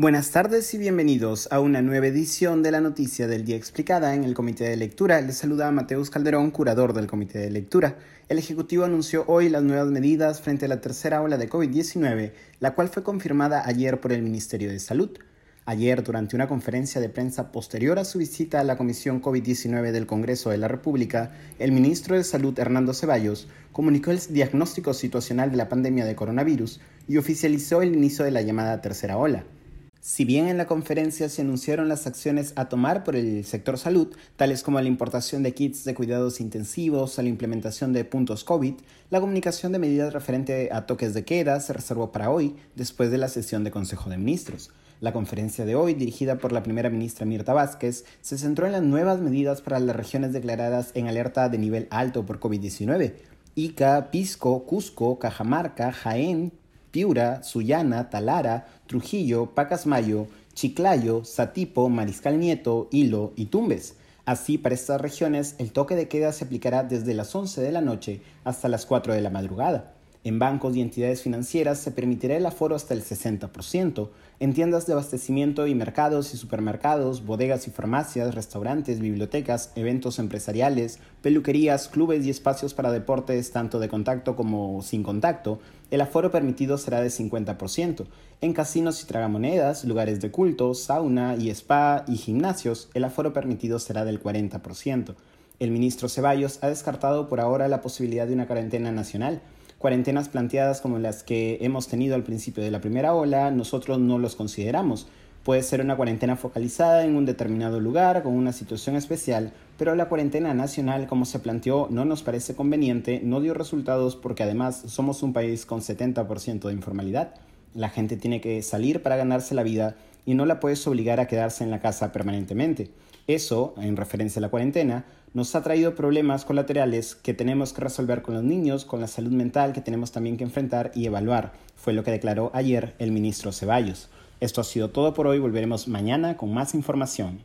Buenas tardes y bienvenidos a una nueva edición de la Noticia del Día Explicada en el Comité de Lectura. Les saluda Mateus Calderón, curador del Comité de Lectura. El Ejecutivo anunció hoy las nuevas medidas frente a la tercera ola de COVID-19, la cual fue confirmada ayer por el Ministerio de Salud. Ayer, durante una conferencia de prensa posterior a su visita a la Comisión COVID-19 del Congreso de la República, el ministro de Salud, Hernando Ceballos, comunicó el diagnóstico situacional de la pandemia de coronavirus y oficializó el inicio de la llamada tercera ola. Si bien en la conferencia se anunciaron las acciones a tomar por el sector salud, tales como la importación de kits de cuidados intensivos o la implementación de puntos COVID, la comunicación de medidas referente a toques de queda se reservó para hoy, después de la sesión de Consejo de Ministros. La conferencia de hoy, dirigida por la primera ministra Mirta Vázquez, se centró en las nuevas medidas para las regiones declaradas en alerta de nivel alto por COVID-19. Ica, Pisco, Cusco, Cajamarca, Jaén, Piura, Sullana, Talara, Trujillo, Pacasmayo, Chiclayo, Satipo, Mariscal Nieto, Hilo y Tumbes. Así, para estas regiones, el toque de queda se aplicará desde las 11 de la noche hasta las 4 de la madrugada. En bancos y entidades financieras se permitirá el aforo hasta el 60%. En tiendas de abastecimiento y mercados y supermercados, bodegas y farmacias, restaurantes, bibliotecas, eventos empresariales, peluquerías, clubes y espacios para deportes tanto de contacto como sin contacto, el aforo permitido será de 50%. En casinos y tragamonedas, lugares de culto, sauna y spa y gimnasios, el aforo permitido será del 40%. El ministro Ceballos ha descartado por ahora la posibilidad de una cuarentena nacional cuarentenas planteadas como las que hemos tenido al principio de la primera ola, nosotros no los consideramos. Puede ser una cuarentena focalizada en un determinado lugar con una situación especial, pero la cuarentena nacional como se planteó no nos parece conveniente, no dio resultados porque además somos un país con 70% de informalidad. La gente tiene que salir para ganarse la vida y no la puedes obligar a quedarse en la casa permanentemente. Eso, en referencia a la cuarentena, nos ha traído problemas colaterales que tenemos que resolver con los niños, con la salud mental que tenemos también que enfrentar y evaluar, fue lo que declaró ayer el ministro Ceballos. Esto ha sido todo por hoy, volveremos mañana con más información.